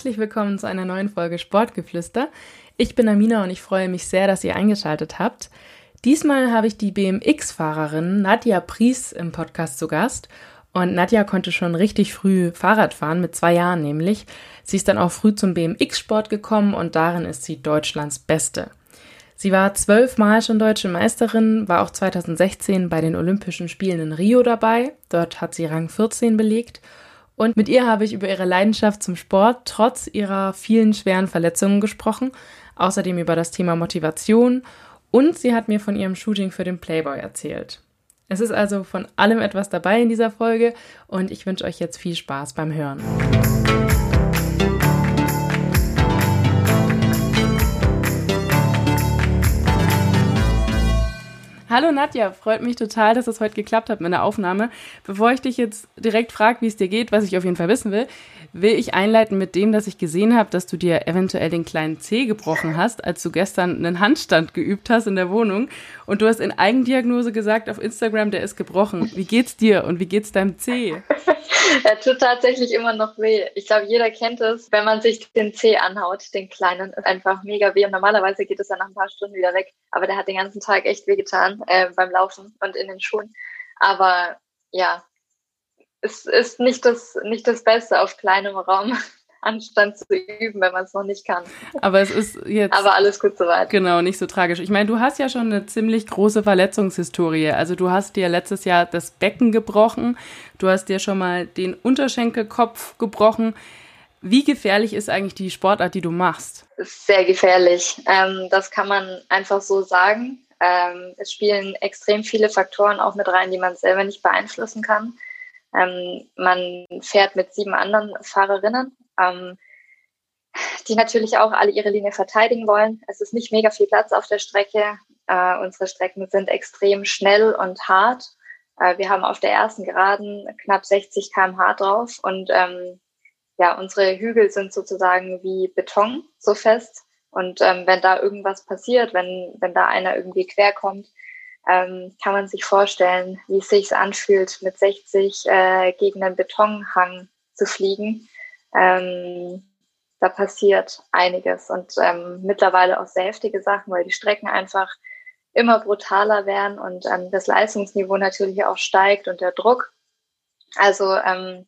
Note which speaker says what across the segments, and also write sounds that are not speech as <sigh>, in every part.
Speaker 1: herzlich willkommen zu einer neuen Folge Sportgeflüster. Ich bin Amina und ich freue mich sehr, dass ihr eingeschaltet habt. Diesmal habe ich die BMX-Fahrerin Nadja Pries im Podcast zu Gast. Und Nadja konnte schon richtig früh Fahrrad fahren, mit zwei Jahren nämlich. Sie ist dann auch früh zum BMX-Sport gekommen und darin ist sie Deutschlands Beste. Sie war zwölfmal schon deutsche Meisterin, war auch 2016 bei den Olympischen Spielen in Rio dabei. Dort hat sie Rang 14 belegt und mit ihr habe ich über ihre Leidenschaft zum Sport trotz ihrer vielen schweren Verletzungen gesprochen, außerdem über das Thema Motivation und sie hat mir von ihrem Shooting für den Playboy erzählt. Es ist also von allem etwas dabei in dieser Folge und ich wünsche euch jetzt viel Spaß beim Hören. Hallo Nadja, freut mich total, dass es heute geklappt hat mit der Aufnahme. Bevor ich dich jetzt direkt frage, wie es dir geht, was ich auf jeden Fall wissen will, will ich einleiten mit dem, dass ich gesehen habe, dass du dir eventuell den kleinen Zeh gebrochen hast, als du gestern einen Handstand geübt hast in der Wohnung. Und du hast in Eigendiagnose gesagt auf Instagram, der ist gebrochen. Wie geht's dir und wie geht's deinem Zeh? <laughs>
Speaker 2: er tut tatsächlich immer noch weh. Ich glaube, jeder kennt es, wenn man sich den Zeh anhaut, den kleinen, ist einfach mega weh. Und normalerweise geht es ja nach ein paar Stunden wieder weg. Aber der hat den ganzen Tag echt weh getan äh, beim Laufen und in den Schuhen. Aber ja, es ist nicht das, nicht das Beste auf kleinem Raum. <laughs> Anstand zu üben, wenn man es noch nicht kann.
Speaker 1: Aber es ist jetzt.
Speaker 2: Aber alles gut soweit.
Speaker 1: Genau, nicht so tragisch. Ich meine, du hast ja schon eine ziemlich große Verletzungshistorie. Also du hast dir letztes Jahr das Becken gebrochen, du hast dir schon mal den Unterschenkelkopf gebrochen. Wie gefährlich ist eigentlich die Sportart, die du machst?
Speaker 2: Sehr gefährlich. Ähm, das kann man einfach so sagen. Ähm, es spielen extrem viele Faktoren auch mit rein, die man selber nicht beeinflussen kann. Ähm, man fährt mit sieben anderen Fahrerinnen, ähm, die natürlich auch alle ihre Linie verteidigen wollen. Es ist nicht mega viel Platz auf der Strecke. Äh, unsere Strecken sind extrem schnell und hart. Äh, wir haben auf der ersten Geraden knapp 60 km/h drauf und ähm, ja, unsere Hügel sind sozusagen wie Beton so fest. Und ähm, wenn da irgendwas passiert, wenn, wenn da einer irgendwie quer kommt, ähm, kann man sich vorstellen, wie es sich anfühlt, mit 60 äh, gegen einen Betonhang zu fliegen. Ähm, da passiert einiges und ähm, mittlerweile auch sehr heftige Sachen, weil die Strecken einfach immer brutaler werden und ähm, das Leistungsniveau natürlich auch steigt und der Druck. Also ähm,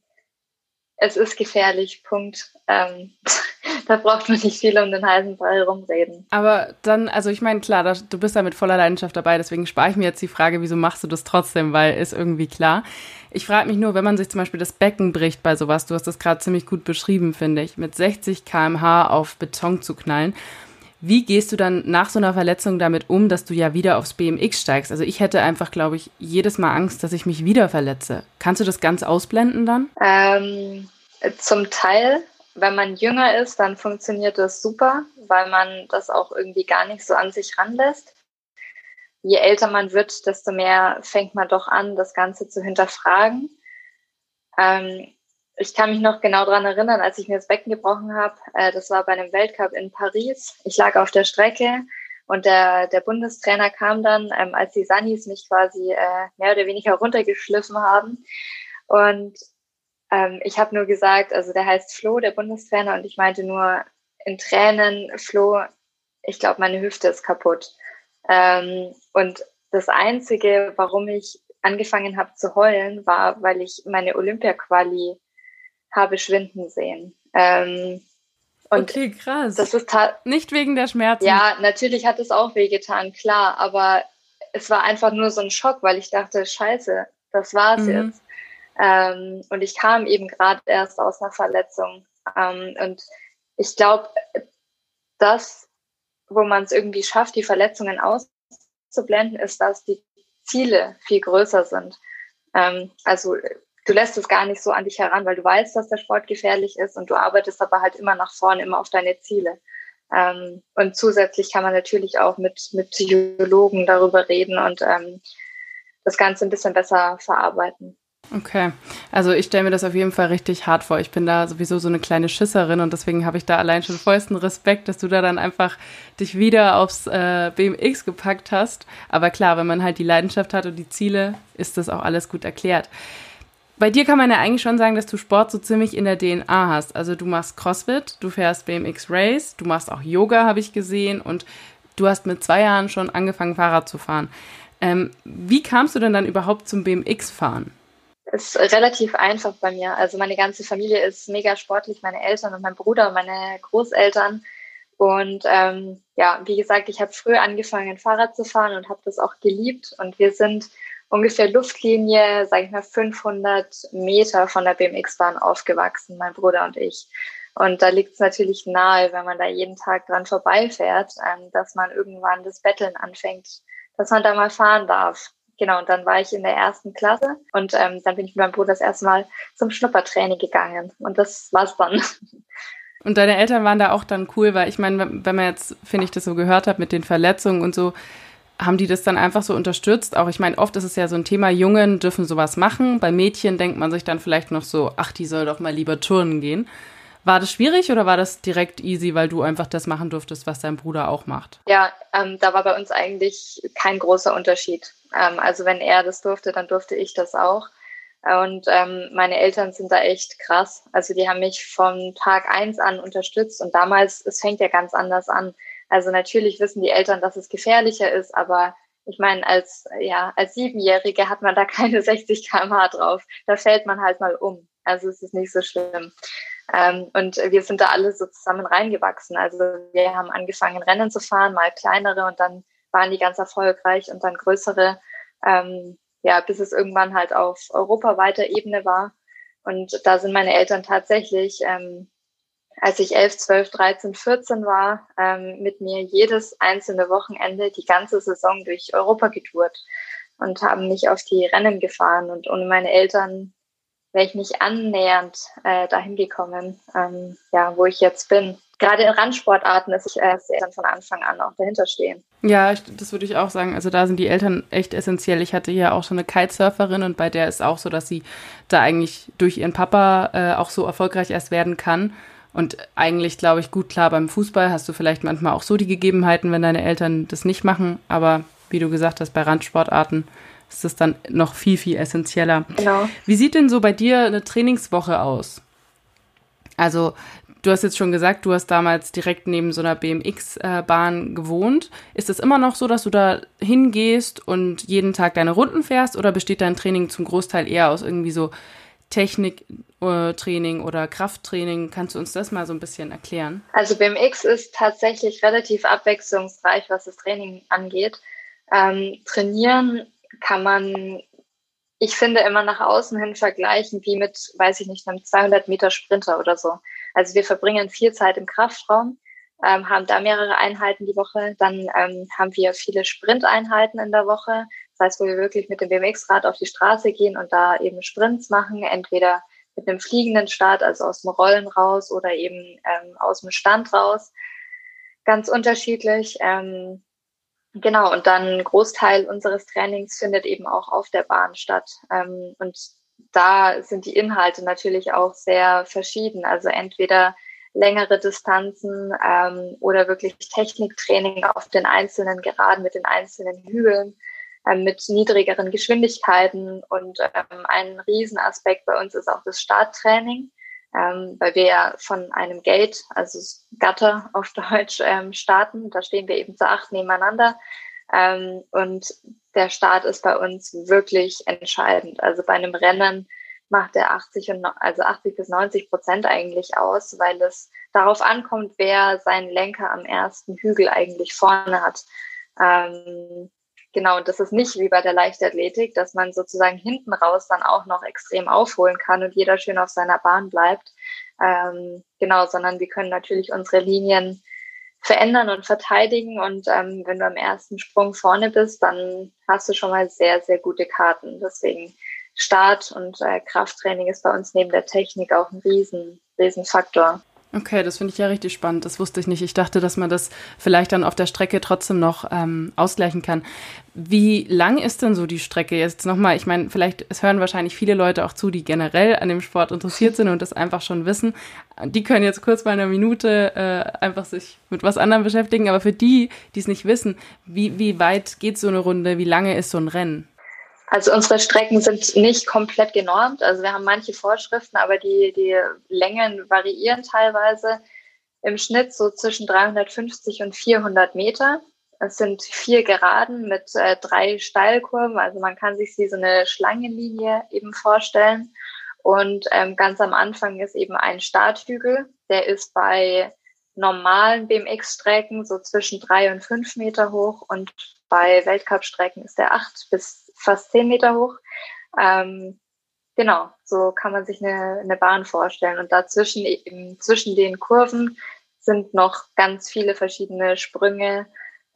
Speaker 2: es ist gefährlich, Punkt. Ähm, <laughs> da braucht man nicht viel um den heißen Brei rumreden.
Speaker 1: Aber dann, also ich meine, klar, da, du bist da mit voller Leidenschaft dabei, deswegen spare ich mir jetzt die Frage, wieso machst du das trotzdem, weil ist irgendwie klar. Ich frage mich nur, wenn man sich zum Beispiel das Becken bricht bei sowas, du hast das gerade ziemlich gut beschrieben, finde ich, mit 60 km/h auf Beton zu knallen. Wie gehst du dann nach so einer Verletzung damit um, dass du ja wieder aufs BMX steigst? Also ich hätte einfach, glaube ich, jedes Mal Angst, dass ich mich wieder verletze. Kannst du das ganz ausblenden dann?
Speaker 2: Ähm, zum Teil wenn man jünger ist, dann funktioniert das super, weil man das auch irgendwie gar nicht so an sich ranlässt. Je älter man wird, desto mehr fängt man doch an, das Ganze zu hinterfragen. Ähm, ich kann mich noch genau daran erinnern, als ich mir das Becken gebrochen habe. Äh, das war bei einem Weltcup in Paris. Ich lag auf der Strecke und der, der Bundestrainer kam dann, ähm, als die Sunnies mich quasi äh, mehr oder weniger runtergeschliffen haben. Und ähm, ich habe nur gesagt, also der heißt Flo, der Bundestrainer, und ich meinte nur in Tränen, Flo, ich glaube, meine Hüfte ist kaputt. Ähm, und das Einzige, warum ich angefangen habe zu heulen, war, weil ich meine Olympia-Quali habe schwinden sehen. Ähm,
Speaker 1: und okay, krass.
Speaker 2: Das ist
Speaker 1: nicht wegen der Schmerzen.
Speaker 2: Ja, natürlich hat es auch wehgetan, klar, aber es war einfach nur so ein Schock, weil ich dachte, scheiße, das war's mhm. jetzt. Ähm, und ich kam eben gerade erst aus einer Verletzung. Ähm, und ich glaube, das, wo man es irgendwie schafft, die Verletzungen auszublenden, ist, dass die Ziele viel größer sind. Ähm, also du lässt es gar nicht so an dich heran, weil du weißt, dass der Sport gefährlich ist und du arbeitest aber halt immer nach vorne, immer auf deine Ziele. Ähm, und zusätzlich kann man natürlich auch mit, mit Psychologen darüber reden und ähm, das Ganze ein bisschen besser verarbeiten.
Speaker 1: Okay, also ich stelle mir das auf jeden Fall richtig hart vor. Ich bin da sowieso so eine kleine Schisserin und deswegen habe ich da allein schon vollsten Respekt, dass du da dann einfach dich wieder aufs äh, BMX gepackt hast. Aber klar, wenn man halt die Leidenschaft hat und die Ziele, ist das auch alles gut erklärt. Bei dir kann man ja eigentlich schon sagen, dass du Sport so ziemlich in der DNA hast. Also du machst CrossFit, du fährst BMX Race, du machst auch Yoga, habe ich gesehen, und du hast mit zwei Jahren schon angefangen, Fahrrad zu fahren. Ähm, wie kamst du denn dann überhaupt zum BMX-Fahren?
Speaker 2: ist relativ einfach bei mir. Also meine ganze Familie ist mega sportlich, meine Eltern und mein Bruder und meine Großeltern. Und ähm, ja, wie gesagt, ich habe früh angefangen, Fahrrad zu fahren und habe das auch geliebt. Und wir sind ungefähr Luftlinie, sage ich mal, 500 Meter von der BMX-Bahn aufgewachsen, mein Bruder und ich. Und da liegt es natürlich nahe, wenn man da jeden Tag dran vorbeifährt, ähm, dass man irgendwann das Betteln anfängt, dass man da mal fahren darf. Genau, und dann war ich in der ersten Klasse und ähm, dann bin ich mit meinem Bruder das erste Mal zum Schnuppertraining gegangen. Und das war's dann. <laughs>
Speaker 1: Und deine Eltern waren da auch dann cool, weil ich meine, wenn man jetzt, finde ich, das so gehört hat mit den Verletzungen und so, haben die das dann einfach so unterstützt? Auch ich meine, oft ist es ja so ein Thema, Jungen dürfen sowas machen. Bei Mädchen denkt man sich dann vielleicht noch so, ach, die soll doch mal lieber turnen gehen. War das schwierig oder war das direkt easy, weil du einfach das machen durftest, was dein Bruder auch macht?
Speaker 2: Ja, ähm, da war bei uns eigentlich kein großer Unterschied. Ähm, also wenn er das durfte, dann durfte ich das auch. Und ähm, meine Eltern sind da echt krass. Also die haben mich von Tag eins an unterstützt und damals, es fängt ja ganz anders an. Also natürlich wissen die Eltern, dass es gefährlicher ist, aber ich meine, als, ja, als Siebenjährige hat man da <laughs> keine 60 km/h drauf. Da fällt man halt mal um. Also es ist nicht so schlimm. Ähm, und wir sind da alle so zusammen reingewachsen. Also wir haben angefangen, Rennen zu fahren, mal kleinere und dann waren die ganz erfolgreich und dann größere, ähm, ja, bis es irgendwann halt auf europaweiter Ebene war. Und da sind meine Eltern tatsächlich, ähm, als ich 11, 12, 13, 14 war, ähm, mit mir jedes einzelne Wochenende die ganze Saison durch Europa getourt und haben mich auf die Rennen gefahren. Und ohne meine Eltern wäre ich nicht annähernd äh, dahin gekommen, ähm, ja, wo ich jetzt bin. Gerade in Randsportarten ist ich äh, sehr von Anfang an auch dahinter stehen.
Speaker 1: Ja, das würde ich auch sagen. Also da sind die Eltern echt essentiell. Ich hatte ja auch schon eine Kitesurferin und bei der ist auch so, dass sie da eigentlich durch ihren Papa äh, auch so erfolgreich erst werden kann. Und eigentlich, glaube ich, gut klar, beim Fußball hast du vielleicht manchmal auch so die Gegebenheiten, wenn deine Eltern das nicht machen. Aber wie du gesagt hast, bei Randsportarten ist das dann noch viel, viel essentieller. Genau. Wie sieht denn so bei dir eine Trainingswoche aus? Also, du hast jetzt schon gesagt, du hast damals direkt neben so einer BMX-Bahn gewohnt. Ist es immer noch so, dass du da hingehst und jeden Tag deine Runden fährst oder besteht dein Training zum Großteil eher aus irgendwie so Techniktraining oder Krafttraining? Kannst du uns das mal so ein bisschen erklären?
Speaker 2: Also BMX ist tatsächlich relativ abwechslungsreich, was das Training angeht. Ähm, trainieren kann man, ich finde, immer nach außen hin vergleichen wie mit, weiß ich nicht, einem 200 Meter Sprinter oder so. Also wir verbringen viel Zeit im Kraftraum, ähm, haben da mehrere Einheiten die Woche. Dann ähm, haben wir viele Sprinteinheiten in der Woche. Das heißt, wo wir wirklich mit dem BMX-Rad auf die Straße gehen und da eben Sprints machen, entweder mit einem fliegenden Start, also aus dem Rollen raus oder eben ähm, aus dem Stand raus. Ganz unterschiedlich. Ähm, Genau, und dann ein Großteil unseres Trainings findet eben auch auf der Bahn statt. Ähm, und da sind die Inhalte natürlich auch sehr verschieden. Also entweder längere Distanzen ähm, oder wirklich Techniktraining auf den einzelnen Geraden mit den einzelnen Hügeln mit niedrigeren Geschwindigkeiten. Und ähm, ein Riesenaspekt bei uns ist auch das Starttraining ähm, weil wir ja von einem Gate, also Gatter auf <laughs> Deutsch, ähm, starten. Da stehen wir eben zu acht nebeneinander. Ähm, und der Start ist bei uns wirklich entscheidend. Also bei einem Rennen macht er 80 und also 80 bis 90 Prozent eigentlich aus, weil es darauf ankommt, wer seinen Lenker am ersten Hügel eigentlich vorne hat. Ähm, Genau, und das ist nicht wie bei der Leichtathletik, dass man sozusagen hinten raus dann auch noch extrem aufholen kann und jeder schön auf seiner Bahn bleibt. Ähm, genau, sondern wir können natürlich unsere Linien verändern und verteidigen. Und ähm, wenn du am ersten Sprung vorne bist, dann hast du schon mal sehr, sehr gute Karten. Deswegen Start und äh, Krafttraining ist bei uns neben der Technik auch ein riesen, riesen Faktor.
Speaker 1: Okay, das finde ich ja richtig spannend. Das wusste ich nicht. Ich dachte, dass man das vielleicht dann auf der Strecke trotzdem noch ähm, ausgleichen kann. Wie lang ist denn so die Strecke jetzt nochmal? Ich meine, vielleicht, es hören wahrscheinlich viele Leute auch zu, die generell an dem Sport interessiert sind und das einfach schon wissen. Die können jetzt kurz bei einer Minute äh, einfach sich mit was anderem beschäftigen. Aber für die, die es nicht wissen, wie, wie weit geht so eine Runde? Wie lange ist so ein Rennen?
Speaker 2: Also unsere Strecken sind nicht komplett genormt. Also wir haben manche Vorschriften, aber die, die Längen variieren teilweise. Im Schnitt so zwischen 350 und 400 Meter. Es sind vier Geraden mit äh, drei Steilkurven. Also man kann sich wie so eine Schlangenlinie eben vorstellen. Und ähm, ganz am Anfang ist eben ein Starthügel. Der ist bei normalen BMX-Strecken so zwischen drei und fünf Meter hoch und bei Weltcup-Strecken ist der acht bis fast zehn Meter hoch. Ähm, genau, so kann man sich eine, eine Bahn vorstellen. Und dazwischen, eben zwischen den Kurven sind noch ganz viele verschiedene Sprünge,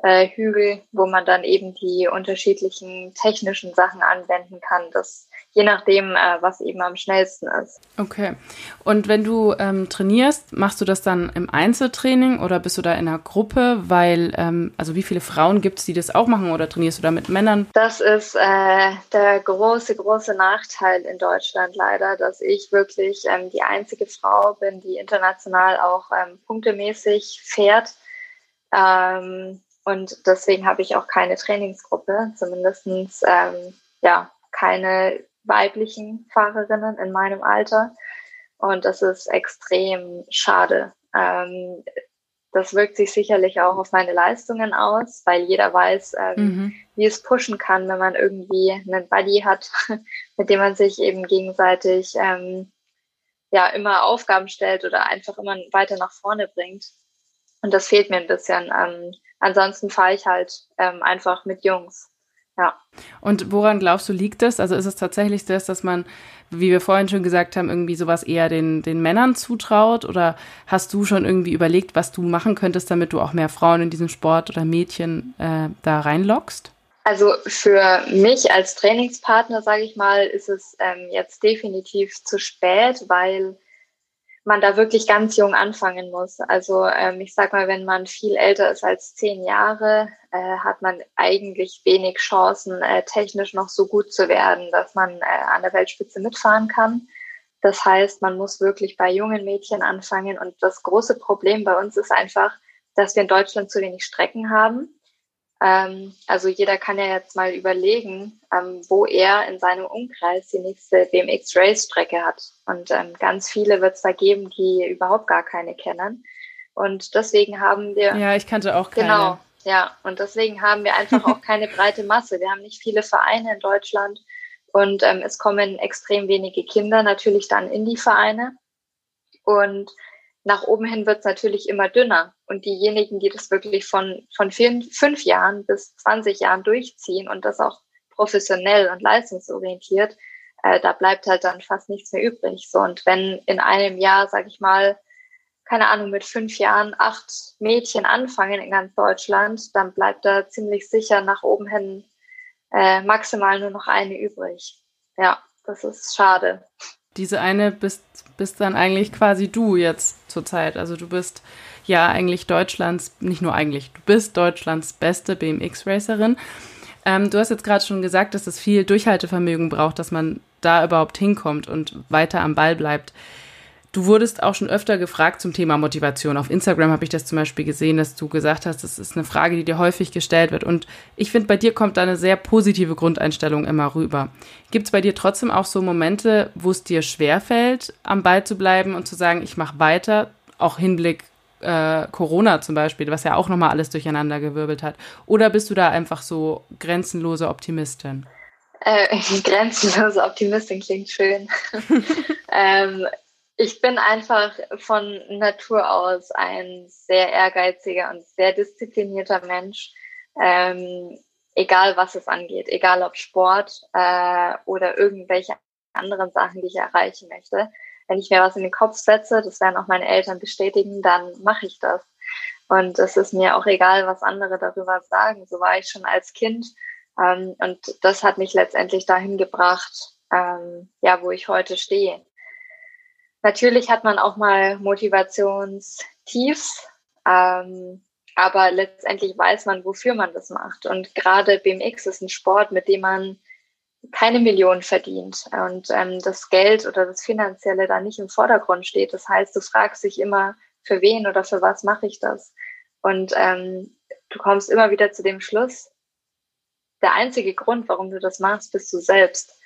Speaker 2: äh, Hügel, wo man dann eben die unterschiedlichen technischen Sachen anwenden kann. Das je nachdem, äh, was eben am schnellsten ist.
Speaker 1: Okay. Und wenn du ähm, trainierst, machst du das dann im Einzeltraining oder bist du da in einer Gruppe? Weil, ähm, also wie viele Frauen gibt es, die das auch machen oder trainierst du da mit Männern?
Speaker 2: Das ist äh, der große, große Nachteil in Deutschland leider, dass ich wirklich ähm, die einzige Frau bin, die international auch ähm, punktemäßig fährt. Ähm, und deswegen habe ich auch keine Trainingsgruppe, zumindest ähm, ja, keine weiblichen Fahrerinnen in meinem Alter. Und das ist extrem schade. Ähm, das wirkt sich sicherlich auch auf meine Leistungen aus, weil jeder weiß, ähm, mhm. wie es pushen kann, wenn man irgendwie einen Buddy hat, <laughs> mit dem man sich eben gegenseitig ähm, ja immer Aufgaben stellt oder einfach immer weiter nach vorne bringt. Und das fehlt mir ein bisschen. Ähm, ansonsten fahre ich halt ähm, einfach mit Jungs. Ja.
Speaker 1: Und woran glaubst du, liegt das? Also ist es tatsächlich das, dass man, wie wir vorhin schon gesagt haben, irgendwie sowas eher den, den Männern zutraut? Oder hast du schon irgendwie überlegt, was du machen könntest, damit du auch mehr Frauen in diesen Sport oder Mädchen äh, da reinlockst?
Speaker 2: Also für mich als Trainingspartner, sage ich mal, ist es ähm, jetzt definitiv zu spät, weil man da wirklich ganz jung anfangen muss. Also ähm, ich sag mal, wenn man viel älter ist als zehn Jahre, äh, hat man eigentlich wenig Chancen, äh, technisch noch so gut zu werden, dass man äh, an der Weltspitze mitfahren kann. Das heißt, man muss wirklich bei jungen Mädchen anfangen. Und das große Problem bei uns ist einfach, dass wir in Deutschland zu wenig Strecken haben. Ähm, also jeder kann ja jetzt mal überlegen, ähm, wo er in seinem Umkreis die nächste BMX Race Strecke hat. Und ähm, ganz viele wird es da geben, die überhaupt gar keine kennen. Und deswegen haben wir.
Speaker 1: Ja, ich kannte auch keine.
Speaker 2: Genau, ja. Und deswegen haben wir einfach auch <laughs> keine breite Masse. Wir haben nicht viele Vereine in Deutschland. Und ähm, es kommen extrem wenige Kinder natürlich dann in die Vereine. Und nach oben hin wird es natürlich immer dünner. Und diejenigen, die das wirklich von, von vier, fünf Jahren bis 20 Jahren durchziehen und das auch professionell und leistungsorientiert, äh, da bleibt halt dann fast nichts mehr übrig. So, und wenn in einem Jahr, sag ich mal, keine Ahnung, mit fünf Jahren acht Mädchen anfangen in ganz Deutschland, dann bleibt da ziemlich sicher nach oben hin äh, maximal nur noch eine übrig. Ja, das ist schade
Speaker 1: diese eine bist, bist dann eigentlich quasi du jetzt zurzeit. Also du bist ja eigentlich Deutschlands, nicht nur eigentlich, du bist Deutschlands beste BMX-Racerin. Ähm, du hast jetzt gerade schon gesagt, dass es viel Durchhaltevermögen braucht, dass man da überhaupt hinkommt und weiter am Ball bleibt. Du wurdest auch schon öfter gefragt zum Thema Motivation. Auf Instagram habe ich das zum Beispiel gesehen, dass du gesagt hast, das ist eine Frage, die dir häufig gestellt wird. Und ich finde, bei dir kommt da eine sehr positive Grundeinstellung immer rüber. Gibt es bei dir trotzdem auch so Momente, wo es dir schwerfällt, am Ball zu bleiben und zu sagen, ich mache weiter, auch Hinblick äh, Corona zum Beispiel, was ja auch nochmal alles durcheinander gewirbelt hat? Oder bist du da einfach so grenzenlose Optimistin?
Speaker 2: Äh, <laughs> grenzenlose Optimistin klingt schön. <laughs> ähm, ich bin einfach von Natur aus ein sehr ehrgeiziger und sehr disziplinierter Mensch, ähm, egal was es angeht, egal ob Sport äh, oder irgendwelche anderen Sachen, die ich erreichen möchte. Wenn ich mir was in den Kopf setze, das werden auch meine Eltern bestätigen, dann mache ich das. Und es ist mir auch egal, was andere darüber sagen. So war ich schon als Kind. Ähm, und das hat mich letztendlich dahin gebracht, ähm, ja, wo ich heute stehe. Natürlich hat man auch mal Motivationstiefs, ähm, aber letztendlich weiß man, wofür man das macht. Und gerade BMX ist ein Sport, mit dem man keine Millionen verdient und ähm, das Geld oder das Finanzielle da nicht im Vordergrund steht. Das heißt, du fragst dich immer, für wen oder für was mache ich das? Und ähm, du kommst immer wieder zu dem Schluss, der einzige Grund, warum du das machst, bist du selbst.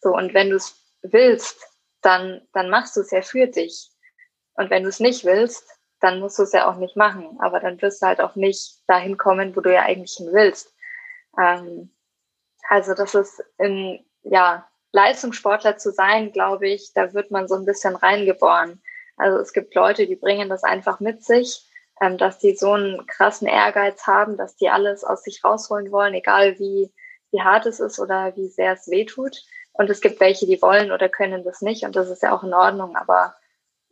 Speaker 2: So, und wenn du es willst, dann, dann machst du es ja für dich. Und wenn du es nicht willst, dann musst du es ja auch nicht machen. Aber dann wirst du halt auch nicht dahin kommen, wo du ja eigentlich hin willst. Ähm, also das ist in, ja, Leistungssportler zu sein, glaube ich, da wird man so ein bisschen reingeboren. Also es gibt Leute, die bringen das einfach mit sich, ähm, dass die so einen krassen Ehrgeiz haben, dass die alles aus sich rausholen wollen, egal wie, wie hart es ist oder wie sehr es weh tut. Und es gibt welche, die wollen oder können das nicht und das ist ja auch in Ordnung, aber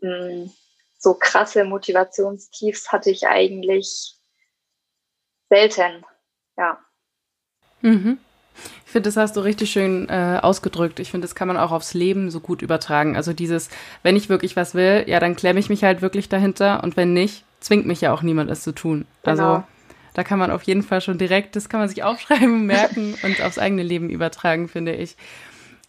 Speaker 2: mh, mm, so krasse Motivationstiefs hatte ich eigentlich selten, ja.
Speaker 1: Mhm. Ich finde, das hast du richtig schön äh, ausgedrückt. Ich finde, das kann man auch aufs Leben so gut übertragen. Also dieses, wenn ich wirklich was will, ja, dann klemme ich mich halt wirklich dahinter und wenn nicht, zwingt mich ja auch niemand, es zu tun. Also genau. da kann man auf jeden Fall schon direkt, das kann man sich <laughs> aufschreiben, merken und aufs eigene Leben übertragen, finde ich.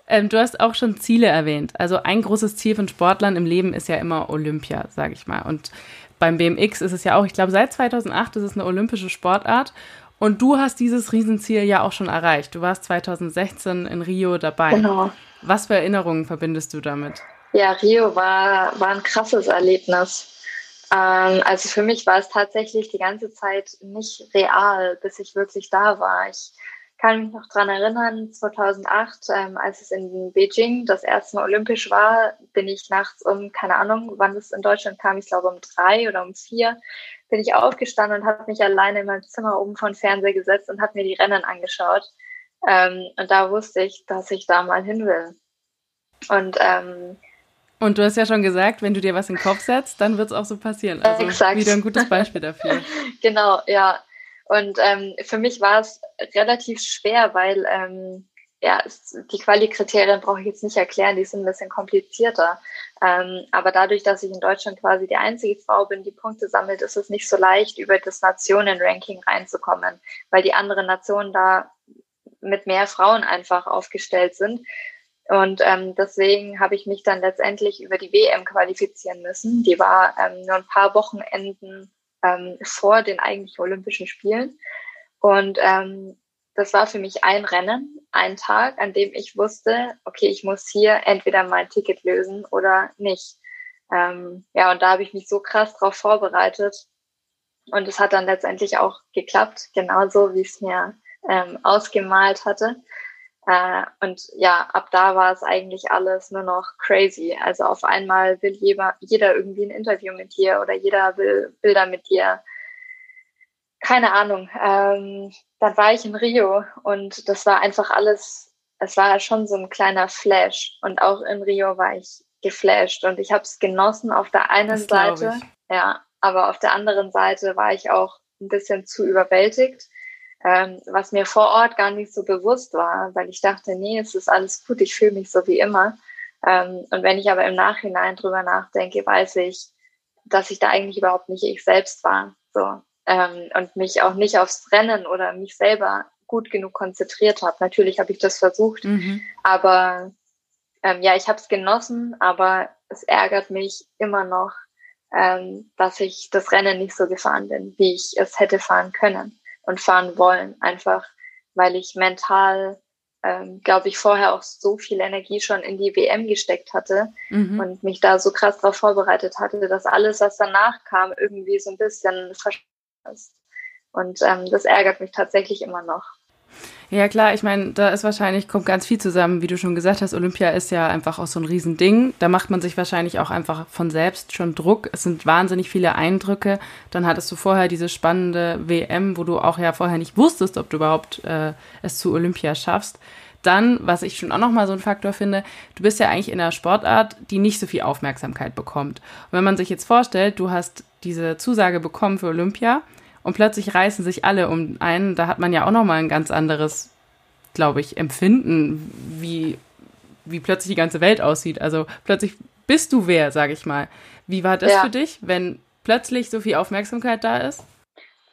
Speaker 1: Ähm, du hast auch schon Ziele erwähnt. Also ein großes Ziel von Sportlern im Leben ist ja immer Olympia, sage ich mal. Und beim BMX ist es ja auch, ich glaube, seit 2008 ist es eine olympische Sportart. Und du hast dieses Riesenziel ja auch schon erreicht. Du warst 2016 in Rio dabei. Genau. Was für Erinnerungen verbindest du damit?
Speaker 2: Ja, Rio war, war ein krasses Erlebnis. Ähm, also für mich war es tatsächlich die ganze Zeit nicht real, bis ich wirklich da war. Ich kann mich noch dran erinnern, 2008, ähm, als es in Beijing das erste Mal olympisch war, bin ich nachts um, keine Ahnung, wann es in Deutschland kam, ich glaube um drei oder um vier, bin ich aufgestanden und habe mich alleine in mein Zimmer oben vor den Fernseher gesetzt und habe mir die Rennen angeschaut. Ähm, und da wusste ich, dass ich da mal hin will. Und ähm,
Speaker 1: und du hast ja schon gesagt, wenn du dir was in den Kopf setzt, dann wird es auch so passieren. Also exakt. wieder ein gutes Beispiel dafür. <laughs>
Speaker 2: genau, ja. Und ähm, für mich war es relativ schwer, weil ähm, ja, die Quali-Kriterien brauche ich jetzt nicht erklären, die sind ein bisschen komplizierter. Ähm, aber dadurch, dass ich in Deutschland quasi die einzige Frau bin, die Punkte sammelt, ist es nicht so leicht, über das Nationen-Ranking reinzukommen, weil die anderen Nationen da mit mehr Frauen einfach aufgestellt sind. Und ähm, deswegen habe ich mich dann letztendlich über die WM qualifizieren müssen. Die war ähm, nur ein paar Wochenenden ähm, vor den eigentlichen Olympischen Spielen. Und ähm, das war für mich ein Rennen, ein Tag, an dem ich wusste, okay, ich muss hier entweder mein Ticket lösen oder nicht. Ähm, ja, und da habe ich mich so krass drauf vorbereitet. Und es hat dann letztendlich auch geklappt, genauso wie es mir ähm, ausgemalt hatte. Äh, und ja, ab da war es eigentlich alles nur noch crazy. Also auf einmal will jeder, jeder irgendwie ein Interview mit dir oder jeder will Bilder mit dir keine Ahnung. Ähm, dann war ich in Rio und das war einfach alles, es war schon so ein kleiner Flash. Und auch in Rio war ich geflasht und ich habe es genossen auf der einen Seite. Ja, aber auf der anderen Seite war ich auch ein bisschen zu überwältigt, ähm, was mir vor Ort gar nicht so bewusst war, weil ich dachte, nee, es ist alles gut, ich fühle mich so wie immer. Ähm, und wenn ich aber im Nachhinein drüber nachdenke, weiß ich, dass ich da eigentlich überhaupt nicht ich selbst war. So, ähm, und mich auch nicht aufs Rennen oder mich selber gut genug konzentriert habe. Natürlich habe ich das versucht, mhm. aber ähm, ja, ich habe es genossen, aber es ärgert mich immer noch, ähm, dass ich das Rennen nicht so gefahren bin, wie ich es hätte fahren können und fahren wollen. Einfach, weil ich mental, ähm, glaube ich, vorher auch so viel Energie schon in die WM gesteckt hatte mhm. und mich da so krass darauf vorbereitet hatte, dass alles, was danach kam, irgendwie so ein bisschen ist. Und ähm, das ärgert mich tatsächlich immer noch.
Speaker 1: Ja klar, ich meine, da ist wahrscheinlich, kommt ganz viel zusammen, wie du schon gesagt hast, Olympia ist ja einfach auch so ein Riesending. Da macht man sich wahrscheinlich auch einfach von selbst schon Druck. Es sind wahnsinnig viele Eindrücke. Dann hattest du vorher diese spannende WM, wo du auch ja vorher nicht wusstest, ob du überhaupt äh, es zu Olympia schaffst. Dann, was ich schon auch nochmal so ein Faktor finde, du bist ja eigentlich in einer Sportart, die nicht so viel Aufmerksamkeit bekommt. Und wenn man sich jetzt vorstellt, du hast diese Zusage bekommen für Olympia und plötzlich reißen sich alle um einen, da hat man ja auch nochmal ein ganz anderes, glaube ich, Empfinden, wie, wie plötzlich die ganze Welt aussieht. Also plötzlich bist du wer, sage ich mal. Wie war das ja. für dich, wenn plötzlich so viel Aufmerksamkeit da ist?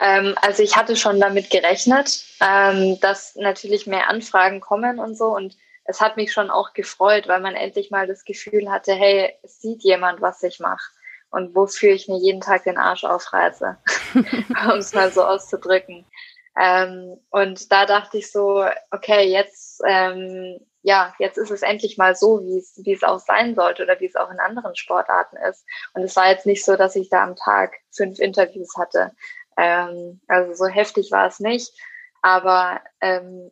Speaker 2: Ähm, also ich hatte schon damit gerechnet, ähm, dass natürlich mehr Anfragen kommen und so. Und es hat mich schon auch gefreut, weil man endlich mal das Gefühl hatte, hey, es sieht jemand, was ich mache und wofür ich mir jeden Tag den Arsch aufreiße, <laughs> um es mal so auszudrücken. Ähm, und da dachte ich so, okay, jetzt, ähm, ja, jetzt ist es endlich mal so, wie es, wie es auch sein sollte oder wie es auch in anderen Sportarten ist. Und es war jetzt nicht so, dass ich da am Tag fünf Interviews hatte. Ähm, also so heftig war es nicht. Aber ähm,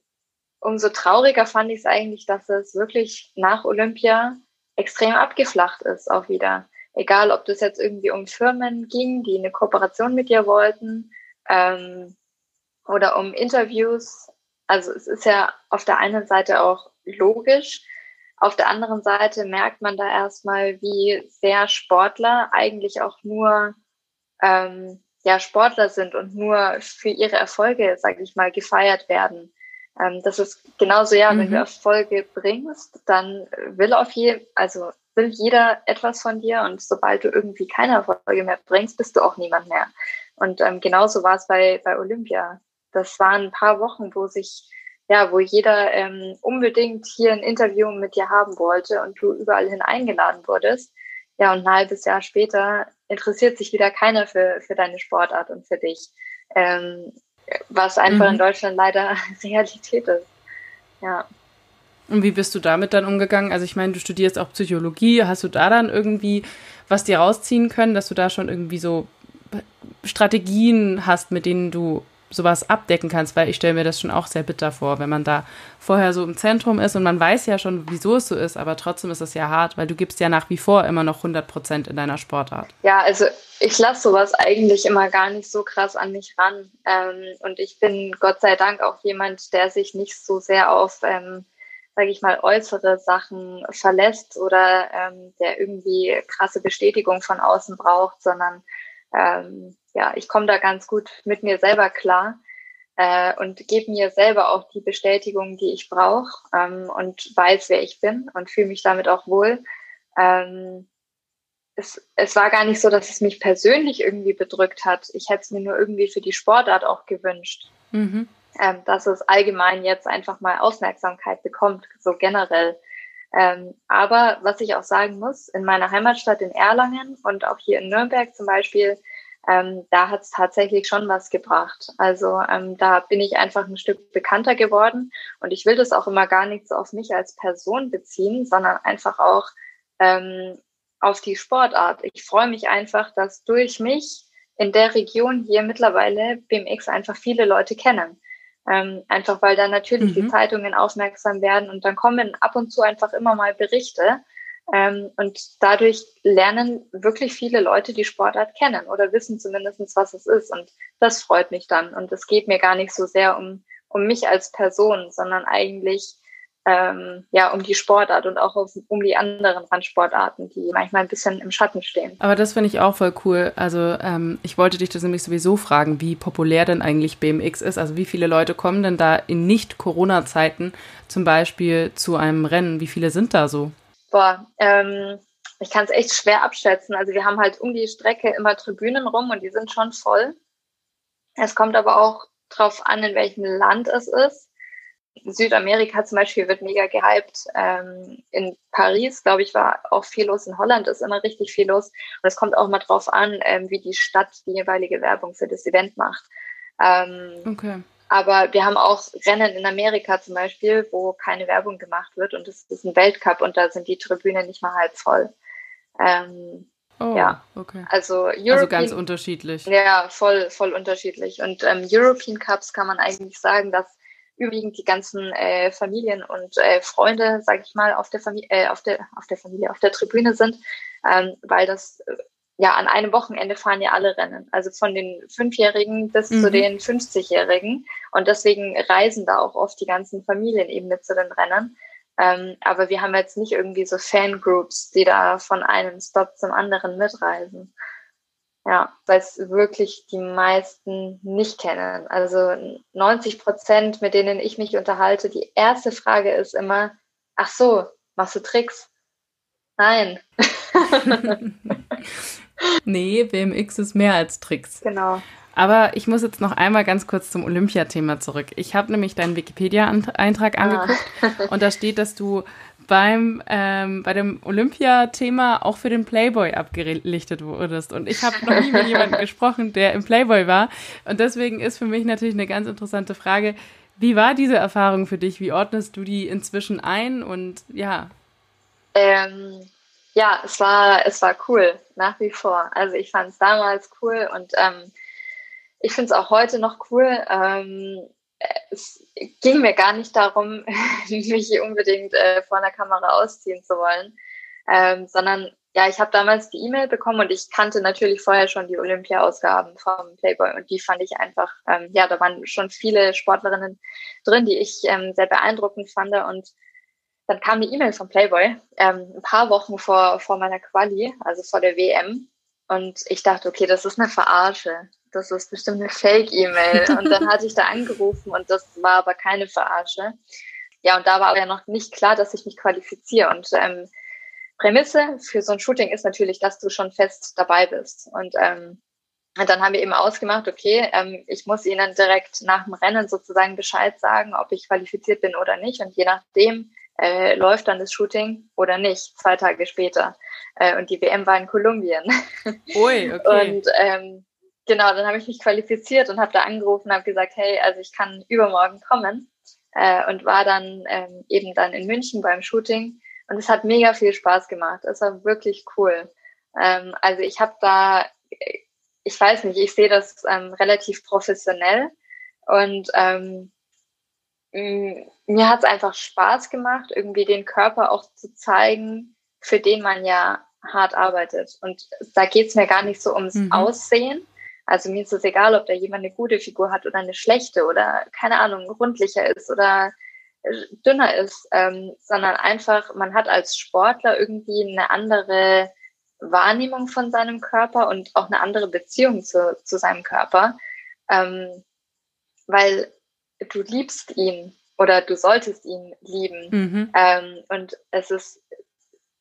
Speaker 2: umso trauriger fand ich es eigentlich, dass es wirklich nach Olympia extrem abgeflacht ist, auch wieder. Egal, ob das jetzt irgendwie um Firmen ging, die eine Kooperation mit dir wollten, ähm, oder um Interviews. Also es ist ja auf der einen Seite auch logisch. Auf der anderen Seite merkt man da erstmal, wie sehr Sportler eigentlich auch nur ähm, ja, Sportler sind und nur für ihre Erfolge, sage ich mal, gefeiert werden. Ähm, das ist genauso, ja, mhm. wenn du mhm. Erfolge bringst, dann will auf jeden, also will jeder etwas von dir und sobald du irgendwie keine Erfolge mehr bringst, bist du auch niemand mehr. Und ähm, genauso war es bei, bei Olympia. Das waren ein paar Wochen, wo sich, ja, wo jeder ähm, unbedingt hier ein Interview mit dir haben wollte und du überall hin eingeladen wurdest. Ja, und ein halbes Jahr später interessiert sich wieder keiner für, für deine Sportart und für dich. Ähm, was einfach mhm. in Deutschland leider <laughs> Realität ist. Ja.
Speaker 1: Und wie bist du damit dann umgegangen? Also ich meine, du studierst auch Psychologie. Hast du da dann irgendwie was dir rausziehen können, dass du da schon irgendwie so Strategien hast, mit denen du sowas abdecken kannst, weil ich stelle mir das schon auch sehr bitter vor, wenn man da vorher so im Zentrum ist und man weiß ja schon, wieso es so ist, aber trotzdem ist es ja hart, weil du gibst ja nach wie vor immer noch 100 Prozent in deiner Sportart.
Speaker 2: Ja, also ich lasse sowas eigentlich immer gar nicht so krass an mich ran ähm, und ich bin Gott sei Dank auch jemand, der sich nicht so sehr auf, ähm, sage ich mal, äußere Sachen verlässt oder ähm, der irgendwie krasse Bestätigung von außen braucht, sondern ähm, ja, ich komme da ganz gut mit mir selber klar äh, und gebe mir selber auch die Bestätigung, die ich brauche ähm, und weiß, wer ich bin und fühle mich damit auch wohl. Ähm, es, es war gar nicht so, dass es mich persönlich irgendwie bedrückt hat. Ich hätte es mir nur irgendwie für die Sportart auch gewünscht. Mhm. Ähm, dass es allgemein jetzt einfach mal Aufmerksamkeit bekommt, so generell. Ähm, aber was ich auch sagen muss, in meiner Heimatstadt in Erlangen und auch hier in Nürnberg zum Beispiel, ähm, da hat es tatsächlich schon was gebracht. Also ähm, da bin ich einfach ein Stück bekannter geworden und ich will das auch immer gar nicht so auf mich als Person beziehen, sondern einfach auch ähm, auf die Sportart. Ich freue mich einfach, dass durch mich in der Region hier mittlerweile BMX einfach viele Leute kennen. Ähm, einfach weil da natürlich mhm. die Zeitungen aufmerksam werden und dann kommen ab und zu einfach immer mal Berichte. Ähm, und dadurch lernen wirklich viele Leute die Sportart kennen oder wissen zumindest, was es ist. Und das freut mich dann. Und es geht mir gar nicht so sehr um, um mich als Person, sondern eigentlich ähm, ja um die Sportart und auch auf, um die anderen Randsportarten, die manchmal ein bisschen im Schatten stehen.
Speaker 1: Aber das finde ich auch voll cool. Also ähm, ich wollte dich das nämlich sowieso fragen, wie populär denn eigentlich BMX ist. Also wie viele Leute kommen denn da in Nicht-Corona-Zeiten zum Beispiel zu einem Rennen? Wie viele sind da so?
Speaker 2: Boah, ähm, ich kann es echt schwer abschätzen. Also wir haben halt um die Strecke immer Tribünen rum und die sind schon voll. Es kommt aber auch drauf an, in welchem Land es ist. Südamerika zum Beispiel wird mega gehypt. Ähm, in Paris, glaube ich, war auch viel los. In Holland ist immer richtig viel los. Und es kommt auch mal drauf an, ähm, wie die Stadt die jeweilige Werbung für das Event macht. Ähm, okay. Aber wir haben auch Rennen in Amerika zum Beispiel, wo keine Werbung gemacht wird und es ist ein Weltcup und da sind die Tribünen nicht mal halb voll. Ähm,
Speaker 1: oh, ja, okay.
Speaker 2: Also,
Speaker 1: European, also ganz unterschiedlich.
Speaker 2: Ja, voll, voll unterschiedlich. Und ähm, European Cups kann man eigentlich sagen, dass überwiegend die ganzen äh, Familien und äh, Freunde, sage ich mal, auf der Familie, äh, auf der, auf der Familie, auf der Tribüne sind, ähm, weil das äh, ja, an einem Wochenende fahren ja alle Rennen. Also von den Fünfjährigen bis mhm. zu den 50-Jährigen. Und deswegen reisen da auch oft die ganzen Familien eben mit zu den Rennen. Ähm, aber wir haben jetzt nicht irgendwie so Fangroups, die da von einem Stop zum anderen mitreisen. Ja, weil es wirklich die meisten nicht kennen. Also 90 Prozent, mit denen ich mich unterhalte, die erste Frage ist immer, ach so, machst du Tricks? Nein. <laughs>
Speaker 1: nee, BMX ist mehr als Tricks.
Speaker 2: Genau.
Speaker 1: Aber ich muss jetzt noch einmal ganz kurz zum Olympiathema zurück. Ich habe nämlich deinen Wikipedia-Eintrag ah. angeguckt ah. und da steht, dass du beim ähm, bei dem Olympia-Thema auch für den Playboy abgelichtet wurdest. Und ich habe noch nie mit jemandem <laughs> gesprochen, der im Playboy war. Und deswegen ist für mich natürlich eine ganz interessante Frage, wie war diese Erfahrung für dich? Wie ordnest du die inzwischen ein? Und ja.
Speaker 2: Ähm, ja, es war, es war cool, nach wie vor. Also ich fand es damals cool und ähm, ich finde es auch heute noch cool. Ähm, es ging mir gar nicht darum, <laughs> mich unbedingt äh, vor einer Kamera ausziehen zu wollen, ähm, sondern ja, ich habe damals die E-Mail bekommen und ich kannte natürlich vorher schon die Olympia-Ausgaben vom Playboy und die fand ich einfach, ähm, ja, da waren schon viele Sportlerinnen drin, die ich ähm, sehr beeindruckend fand und dann kam die E-Mail vom Playboy ähm, ein paar Wochen vor, vor meiner Quali, also vor der WM und ich dachte, okay, das ist eine Verarsche das ist bestimmt eine Fake-E-Mail. Und dann hatte ich da angerufen und das war aber keine Verarsche. Ja, und da war aber ja noch nicht klar, dass ich mich qualifiziere. Und ähm, Prämisse für so ein Shooting ist natürlich, dass du schon fest dabei bist. Und ähm, und dann haben wir eben ausgemacht, okay, ähm, ich muss Ihnen direkt nach dem Rennen sozusagen Bescheid sagen, ob ich qualifiziert bin oder nicht. Und je nachdem äh, läuft dann das Shooting oder nicht, zwei Tage später. Äh, und die WM war in Kolumbien.
Speaker 1: Ui, okay.
Speaker 2: Und ähm, genau, dann habe ich mich qualifiziert und habe da angerufen und habe gesagt, hey, also ich kann übermorgen kommen äh, und war dann ähm, eben dann in München beim Shooting und es hat mega viel Spaß gemacht. Es war wirklich cool. Ähm, also ich habe da, ich weiß nicht, ich sehe das ähm, relativ professionell und ähm, mir hat es einfach Spaß gemacht, irgendwie den Körper auch zu zeigen, für den man ja hart arbeitet. Und da geht es mir gar nicht so ums mhm. Aussehen, also mir ist es egal, ob da jemand eine gute Figur hat oder eine schlechte oder keine Ahnung, rundlicher ist oder äh, dünner ist, ähm, sondern einfach, man hat als Sportler irgendwie eine andere Wahrnehmung von seinem Körper und auch eine andere Beziehung zu, zu seinem Körper, ähm, weil du liebst ihn oder du solltest ihn lieben. Mhm. Ähm, und es ist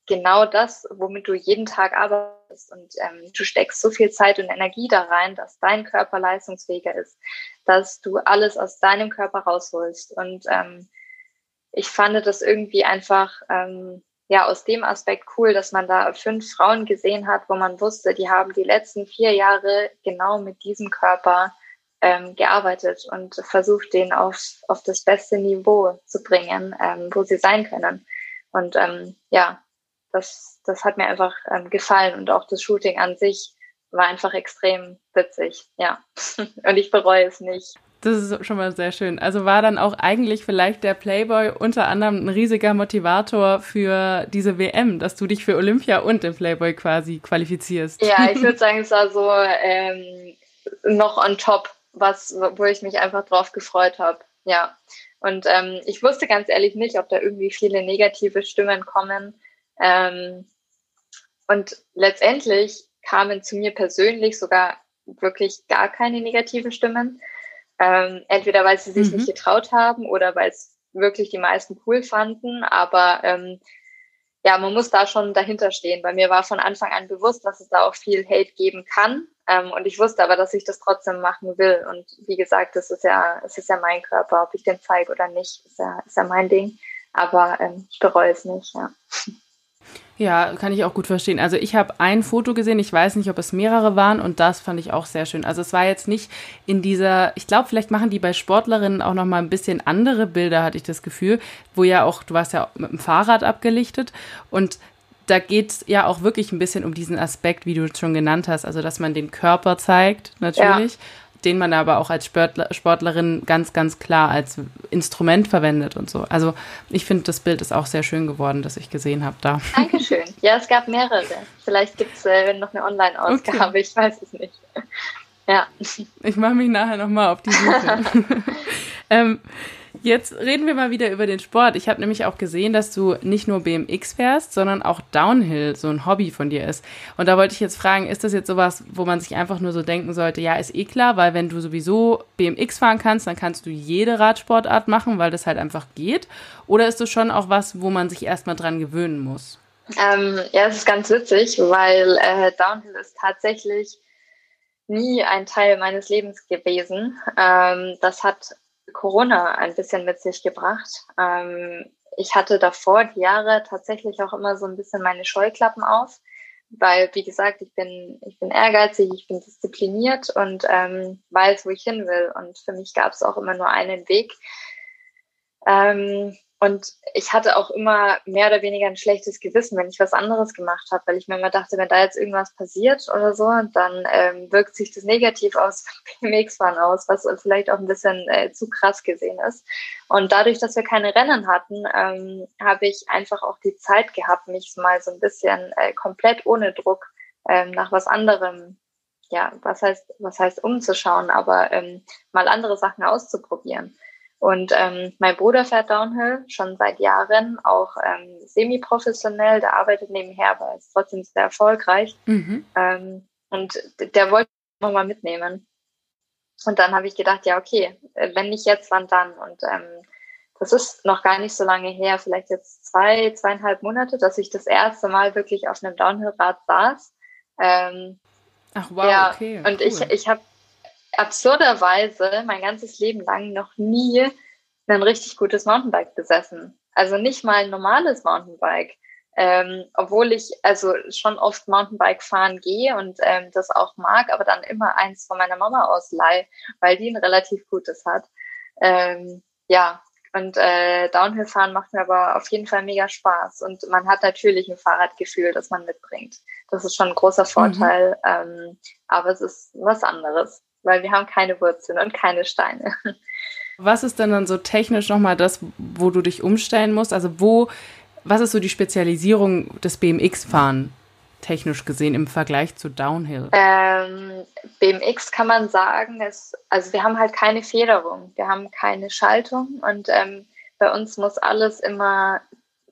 Speaker 2: genau das, womit du jeden Tag arbeitest. Und ähm, du steckst so viel Zeit und Energie da rein, dass dein Körper leistungsfähiger ist, dass du alles aus deinem Körper rausholst. Und ähm, ich fand das irgendwie einfach ähm, ja aus dem Aspekt cool, dass man da fünf Frauen gesehen hat, wo man wusste, die haben die letzten vier Jahre genau mit diesem Körper ähm, gearbeitet und versucht, den auf, auf das beste Niveau zu bringen, ähm, wo sie sein können. Und ähm, ja, das, das hat mir einfach ähm, gefallen und auch das Shooting an sich war einfach extrem witzig, ja. <laughs> und ich bereue es nicht.
Speaker 1: Das ist schon mal sehr schön. Also war dann auch eigentlich vielleicht der Playboy unter anderem ein riesiger Motivator für diese WM, dass du dich für Olympia und den Playboy quasi qualifizierst.
Speaker 2: Ja, ich <laughs> würde sagen, es war so ähm, noch on top, was, wo ich mich einfach drauf gefreut habe. Ja. Und ähm, ich wusste ganz ehrlich nicht, ob da irgendwie viele negative Stimmen kommen. Ähm, und letztendlich kamen zu mir persönlich sogar wirklich gar keine negativen Stimmen. Ähm, entweder weil sie sich mhm. nicht getraut haben oder weil es wirklich die meisten cool fanden. Aber ähm, ja, man muss da schon dahinter stehen. Bei mir war von Anfang an bewusst, dass es da auch viel Hate geben kann. Ähm, und ich wusste aber, dass ich das trotzdem machen will. Und wie gesagt, das ist ja, es ist ja mein Körper, ob ich den zeige oder nicht, ist ja, ist ja mein Ding. Aber ähm, ich bereue es nicht, ja.
Speaker 1: Ja, kann ich auch gut verstehen. Also ich habe ein Foto gesehen, ich weiß nicht, ob es mehrere waren und das fand ich auch sehr schön. Also es war jetzt nicht in dieser, ich glaube, vielleicht machen die bei Sportlerinnen auch noch mal ein bisschen andere Bilder, hatte ich das Gefühl, wo ja auch, du warst ja mit dem Fahrrad abgelichtet und da geht es ja auch wirklich ein bisschen um diesen Aspekt, wie du es schon genannt hast, also dass man den Körper zeigt, natürlich. Ja den man aber auch als Sportler, Sportlerin ganz, ganz klar als Instrument verwendet und so. Also ich finde, das Bild ist auch sehr schön geworden, das ich gesehen habe da.
Speaker 2: Dankeschön. Ja, es gab mehrere. Vielleicht gibt es äh, noch eine Online-Ausgabe, okay. ich weiß es nicht. Ja.
Speaker 1: Ich mache mich nachher nochmal auf die Suche. <laughs> ähm, Jetzt reden wir mal wieder über den Sport. Ich habe nämlich auch gesehen, dass du nicht nur BMX fährst, sondern auch Downhill so ein Hobby von dir ist. Und da wollte ich jetzt fragen, ist das jetzt sowas, wo man sich einfach nur so denken sollte, ja, ist eh klar, weil wenn du sowieso BMX fahren kannst, dann kannst du jede Radsportart machen, weil das halt einfach geht? Oder ist das schon auch was, wo man sich erstmal dran gewöhnen muss?
Speaker 2: Ähm, ja, es ist ganz witzig, weil äh, Downhill ist tatsächlich nie ein Teil meines Lebens gewesen. Ähm, das hat Corona ein bisschen mit sich gebracht. Ähm, ich hatte davor die Jahre tatsächlich auch immer so ein bisschen meine Scheuklappen auf, weil, wie gesagt, ich bin, ich bin ehrgeizig, ich bin diszipliniert und ähm, weiß, wo ich hin will. Und für mich gab es auch immer nur einen Weg. Ähm, und ich hatte auch immer mehr oder weniger ein schlechtes Gewissen, wenn ich was anderes gemacht habe, weil ich mir immer dachte, wenn da jetzt irgendwas passiert oder so, dann ähm, wirkt sich das negativ aus <laughs> BMX-Fahren aus, was vielleicht auch ein bisschen äh, zu krass gesehen ist. Und dadurch, dass wir keine Rennen hatten, ähm, habe ich einfach auch die Zeit gehabt, mich mal so ein bisschen äh, komplett ohne Druck ähm, nach was anderem, ja, was heißt, was heißt umzuschauen, aber ähm, mal andere Sachen auszuprobieren. Und ähm, mein Bruder fährt Downhill schon seit Jahren, auch ähm, semi-professionell, der arbeitet nebenher, aber ist trotzdem sehr erfolgreich. Mhm. Ähm, und der wollte noch mal mitnehmen. Und dann habe ich gedacht, ja, okay, äh, wenn nicht jetzt, wann dann? Und ähm, das ist noch gar nicht so lange her, vielleicht jetzt zwei, zweieinhalb Monate, dass ich das erste Mal wirklich auf einem Downhill-Rad saß. Ähm,
Speaker 1: Ach wow, ja, okay.
Speaker 2: Und cool. ich, ich habe absurderweise mein ganzes Leben lang noch nie ein richtig gutes Mountainbike besessen. Also nicht mal ein normales Mountainbike. Ähm, obwohl ich also schon oft Mountainbike fahren gehe und ähm, das auch mag, aber dann immer eins von meiner Mama ausleihe, weil die ein relativ gutes hat. Ähm, ja, und äh, Downhill fahren macht mir aber auf jeden Fall mega Spaß. Und man hat natürlich ein Fahrradgefühl, das man mitbringt. Das ist schon ein großer mhm. Vorteil, mhm. ähm, aber es ist was anderes weil wir haben keine Wurzeln und keine Steine.
Speaker 1: Was ist denn dann so technisch nochmal das, wo du dich umstellen musst? Also wo, was ist so die Spezialisierung des BMX-Fahren technisch gesehen im Vergleich zu Downhill?
Speaker 2: Ähm, BMX kann man sagen, ist, also wir haben halt keine Federung, wir haben keine Schaltung und ähm, bei uns muss alles immer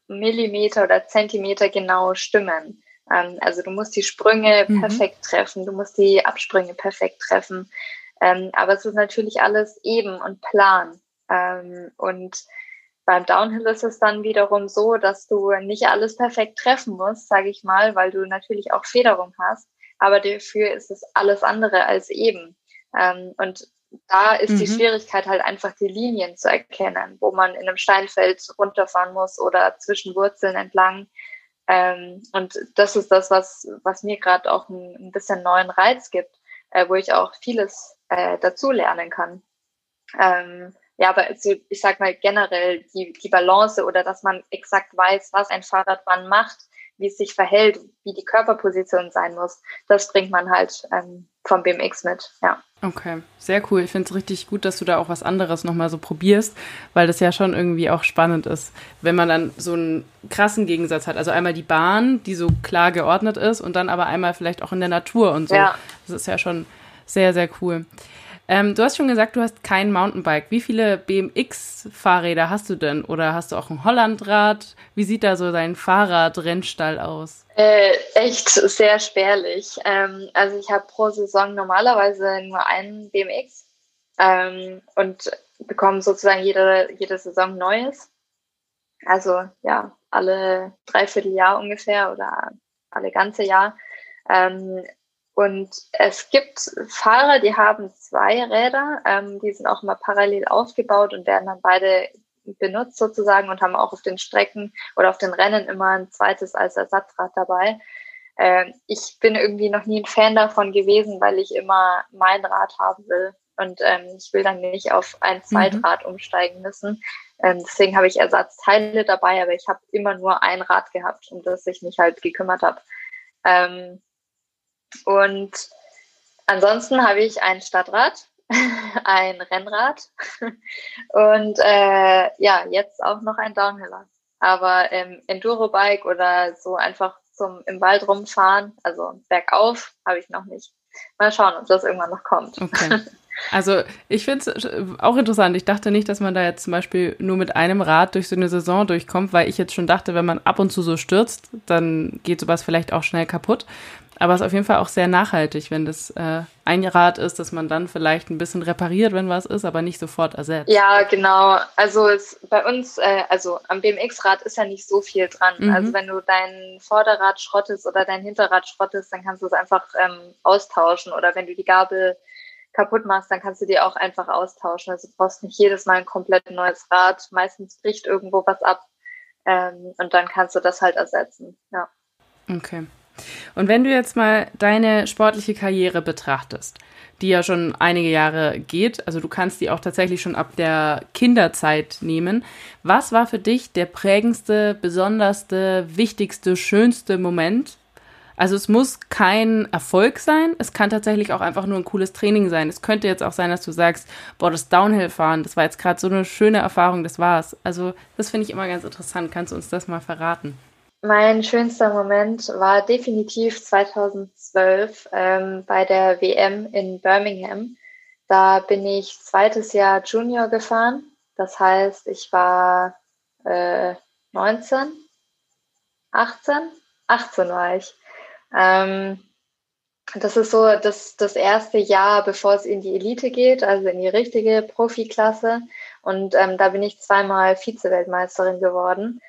Speaker 2: Millimeter oder Zentimeter genau stimmen. Ähm, also du musst die Sprünge mhm. perfekt treffen, du musst die Absprünge perfekt treffen. Ähm, aber es ist natürlich alles eben und plan. Ähm, und beim Downhill ist es dann wiederum so, dass du nicht alles perfekt treffen musst, sage ich mal, weil du natürlich auch Federung hast. Aber dafür ist es alles andere als eben. Und da ist mhm. die Schwierigkeit halt einfach die Linien zu erkennen, wo man in einem Steinfeld runterfahren muss oder zwischen Wurzeln entlang. Ähm, und das ist das, was, was mir gerade auch ein, ein, bisschen neuen Reiz gibt, äh, wo ich auch vieles äh, dazu lernen kann. Ähm, ja, aber also, ich sag mal generell die, die Balance oder dass man exakt weiß, was ein Fahrrad wann macht, wie es sich verhält, wie die Körperposition sein muss, das bringt man halt ähm, vom BMX mit, ja.
Speaker 1: Okay, sehr cool. Ich finde es richtig gut, dass du da auch was anderes nochmal so probierst, weil das ja schon irgendwie auch spannend ist, wenn man dann so einen krassen Gegensatz hat. Also einmal die Bahn, die so klar geordnet ist und dann aber einmal vielleicht auch in der Natur und so. Ja. Das ist ja schon sehr, sehr cool. Ähm, du hast schon gesagt, du hast kein Mountainbike. Wie viele BMX-Fahrräder hast du denn? Oder hast du auch ein Hollandrad? Wie sieht da so dein Fahrradrennstall aus?
Speaker 2: Äh, echt sehr spärlich. Ähm, also ich habe pro Saison normalerweise nur einen BMX ähm, und bekomme sozusagen jede, jede Saison Neues. Also ja, alle dreiviertel Jahr ungefähr oder alle ganze Jahr. Ähm, und es gibt Fahrer, die haben zwei Räder, ähm, die sind auch immer parallel aufgebaut und werden dann beide benutzt sozusagen und haben auch auf den Strecken oder auf den Rennen immer ein zweites als Ersatzrad dabei. Äh, ich bin irgendwie noch nie ein Fan davon gewesen, weil ich immer mein Rad haben will. Und ähm, ich will dann nicht auf ein Zweitrad mhm. umsteigen müssen. Ähm, deswegen habe ich Ersatzteile dabei, aber ich habe immer nur ein Rad gehabt, um das ich mich halt gekümmert habe. Und ansonsten habe ich ein Stadtrad, <laughs> ein Rennrad <laughs> und äh, ja, jetzt auch noch ein Downhiller. Aber ähm, Enduro-Bike oder so einfach zum im Wald rumfahren, also bergauf, habe ich noch nicht. Mal schauen, ob das irgendwann noch kommt.
Speaker 1: Okay. <laughs> Also ich finde es auch interessant. Ich dachte nicht, dass man da jetzt zum Beispiel nur mit einem Rad durch so eine Saison durchkommt, weil ich jetzt schon dachte, wenn man ab und zu so stürzt, dann geht sowas vielleicht auch schnell kaputt. Aber es ist auf jeden Fall auch sehr nachhaltig, wenn das äh, ein Rad ist, dass man dann vielleicht ein bisschen repariert, wenn was ist, aber nicht sofort ersetzt.
Speaker 2: Ja, genau. Also es, bei uns, äh, also am BMX-Rad ist ja nicht so viel dran. Mhm. Also wenn du dein Vorderrad schrottest oder dein Hinterrad schrottest, dann kannst du es einfach ähm, austauschen. Oder wenn du die Gabel kaputt machst, dann kannst du die auch einfach austauschen. Also du brauchst nicht jedes Mal ein komplett neues Rad. Meistens bricht irgendwo was ab. Ähm, und dann kannst du das halt ersetzen. Ja.
Speaker 1: Okay. Und wenn du jetzt mal deine sportliche Karriere betrachtest, die ja schon einige Jahre geht, also du kannst die auch tatsächlich schon ab der Kinderzeit nehmen. Was war für dich der prägendste, besonderste, wichtigste, schönste Moment also es muss kein Erfolg sein, es kann tatsächlich auch einfach nur ein cooles Training sein. Es könnte jetzt auch sein, dass du sagst, boah, das Downhill-Fahren, das war jetzt gerade so eine schöne Erfahrung, das war's. Also das finde ich immer ganz interessant. Kannst du uns das mal verraten?
Speaker 2: Mein schönster Moment war definitiv 2012 ähm, bei der WM in Birmingham. Da bin ich zweites Jahr Junior gefahren. Das heißt, ich war äh, 19, 18, 18 war ich. Ähm, das ist so das, das erste Jahr, bevor es in die Elite geht, also in die richtige Profiklasse. Und ähm, da bin ich zweimal Vize-Weltmeisterin geworden.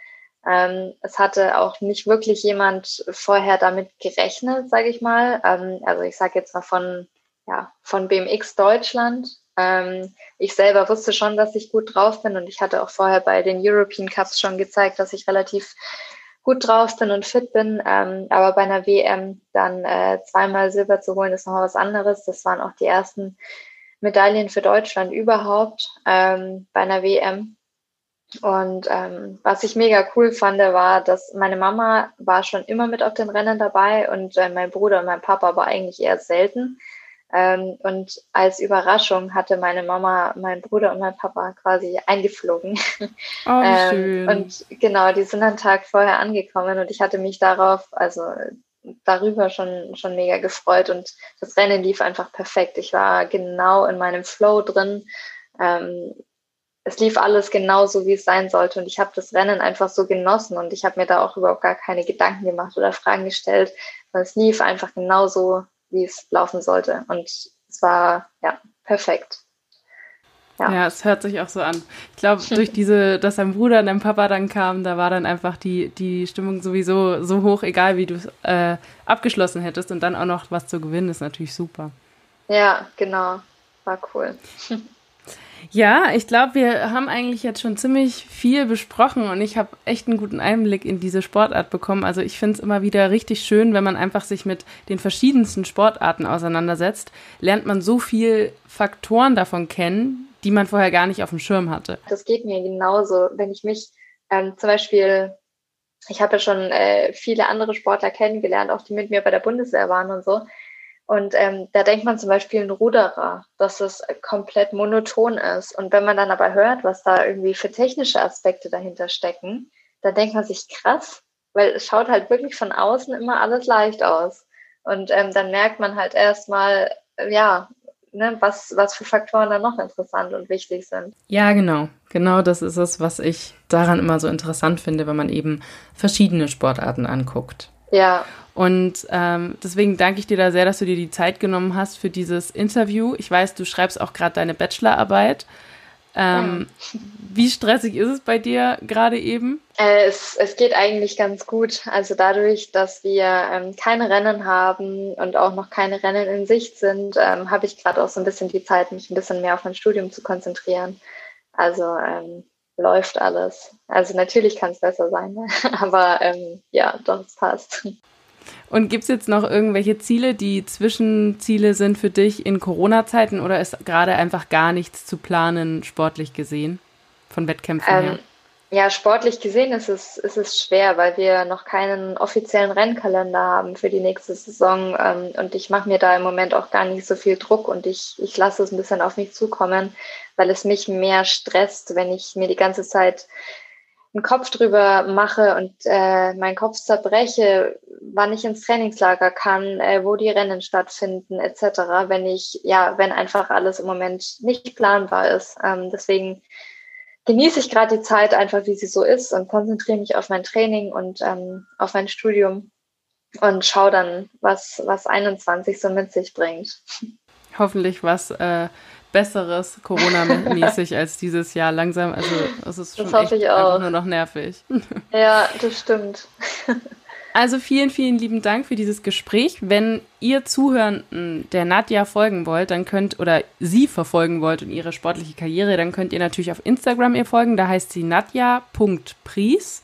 Speaker 2: Ähm, es hatte auch nicht wirklich jemand vorher damit gerechnet, sage ich mal. Ähm, also ich sage jetzt mal von, ja, von BMX Deutschland. Ähm, ich selber wusste schon, dass ich gut drauf bin und ich hatte auch vorher bei den European Cups schon gezeigt, dass ich relativ gut drauf bin und fit bin. Ähm, aber bei einer WM dann äh, zweimal Silber zu holen, ist nochmal was anderes. Das waren auch die ersten Medaillen für Deutschland überhaupt ähm, bei einer WM. Und ähm, was ich mega cool fand, war, dass meine Mama war schon immer mit auf den Rennen dabei und äh, mein Bruder und mein Papa war eigentlich eher selten. Ähm, und als Überraschung hatte meine Mama, mein Bruder und mein Papa quasi eingeflogen.
Speaker 1: Oh, <laughs> ähm, schön.
Speaker 2: Und genau, die sind einen Tag vorher angekommen und ich hatte mich darauf, also darüber schon, schon mega gefreut und das Rennen lief einfach perfekt. Ich war genau in meinem Flow drin. Ähm, es lief alles genauso, wie es sein sollte und ich habe das Rennen einfach so genossen und ich habe mir da auch überhaupt gar keine Gedanken gemacht oder Fragen gestellt. Es lief einfach genauso, wie es laufen sollte. Und es war ja perfekt.
Speaker 1: Ja. ja, es hört sich auch so an. Ich glaube, <laughs> durch diese, dass dein Bruder und dein Papa dann kamen, da war dann einfach die, die Stimmung sowieso so hoch, egal wie du es äh, abgeschlossen hättest und dann auch noch was zu gewinnen, ist natürlich super.
Speaker 2: Ja, genau. War cool. <laughs>
Speaker 1: Ja, ich glaube, wir haben eigentlich jetzt schon ziemlich viel besprochen und ich habe echt einen guten Einblick in diese Sportart bekommen. Also ich finde es immer wieder richtig schön, wenn man einfach sich mit den verschiedensten Sportarten auseinandersetzt, lernt man so viel Faktoren davon kennen, die man vorher gar nicht auf dem Schirm hatte.
Speaker 2: Das geht mir genauso. Wenn ich mich ähm, zum Beispiel, ich habe ja schon äh, viele andere Sportler kennengelernt, auch die mit mir bei der Bundeswehr waren und so. Und ähm, da denkt man zum Beispiel ein Ruderer, dass es komplett monoton ist. Und wenn man dann aber hört, was da irgendwie für technische Aspekte dahinter stecken, dann denkt man sich krass, weil es schaut halt wirklich von außen immer alles leicht aus. Und ähm, dann merkt man halt erstmal, ja, ne, was, was für Faktoren da noch interessant und wichtig sind.
Speaker 1: Ja, genau. Genau das ist es, was ich daran immer so interessant finde, wenn man eben verschiedene Sportarten anguckt.
Speaker 2: Ja.
Speaker 1: Und ähm, deswegen danke ich dir da sehr, dass du dir die Zeit genommen hast für dieses Interview. Ich weiß, du schreibst auch gerade deine Bachelorarbeit. Ähm, ja. Wie stressig ist es bei dir gerade eben?
Speaker 2: Äh, es, es geht eigentlich ganz gut. Also dadurch, dass wir ähm, keine Rennen haben und auch noch keine Rennen in Sicht sind, ähm, habe ich gerade auch so ein bisschen die Zeit, mich ein bisschen mehr auf mein Studium zu konzentrieren. Also ähm, läuft alles. Also natürlich kann es besser sein, ne? <laughs> aber ähm, ja, doch, es passt.
Speaker 1: Und gibt es jetzt noch irgendwelche Ziele, die Zwischenziele sind für dich in Corona-Zeiten oder ist gerade einfach gar nichts zu planen, sportlich gesehen, von Wettkämpfen ähm, her?
Speaker 2: Ja, sportlich gesehen ist es, ist es schwer, weil wir noch keinen offiziellen Rennkalender haben für die nächste Saison. Ähm, und ich mache mir da im Moment auch gar nicht so viel Druck und ich, ich lasse es ein bisschen auf mich zukommen, weil es mich mehr stresst, wenn ich mir die ganze Zeit einen Kopf drüber mache und äh, meinen Kopf zerbreche, wann ich ins Trainingslager kann, äh, wo die Rennen stattfinden, etc., wenn ich, ja, wenn einfach alles im Moment nicht planbar ist. Ähm, deswegen genieße ich gerade die Zeit einfach, wie sie so ist und konzentriere mich auf mein Training und ähm, auf mein Studium und schaue dann, was, was 21 so mit sich bringt.
Speaker 1: Hoffentlich was äh, Besseres Corona-mäßig <laughs> als dieses Jahr langsam. Also es ist schon echt einfach nur noch nervig.
Speaker 2: Ja, das stimmt. <laughs>
Speaker 1: Also vielen, vielen lieben Dank für dieses Gespräch. Wenn ihr Zuhörenden der Nadja folgen wollt, dann könnt oder sie verfolgen wollt und ihre sportliche Karriere, dann könnt ihr natürlich auf Instagram ihr folgen. Da heißt sie nadja.pries.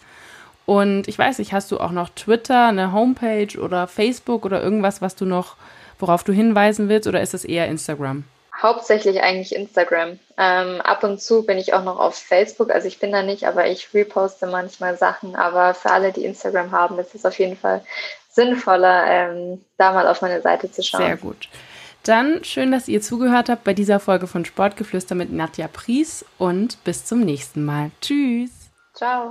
Speaker 1: Und ich weiß nicht, hast du auch noch Twitter, eine Homepage oder Facebook oder irgendwas, was du noch, worauf du hinweisen willst, oder ist es eher Instagram?
Speaker 2: Hauptsächlich eigentlich Instagram. Ähm, ab und zu bin ich auch noch auf Facebook, also ich bin da nicht, aber ich reposte manchmal Sachen. Aber für alle, die Instagram haben, ist es auf jeden Fall sinnvoller, ähm, da mal auf meine Seite zu schauen.
Speaker 1: Sehr gut. Dann schön, dass ihr zugehört habt bei dieser Folge von Sportgeflüster mit Nadja Pries und bis zum nächsten Mal. Tschüss.
Speaker 2: Ciao.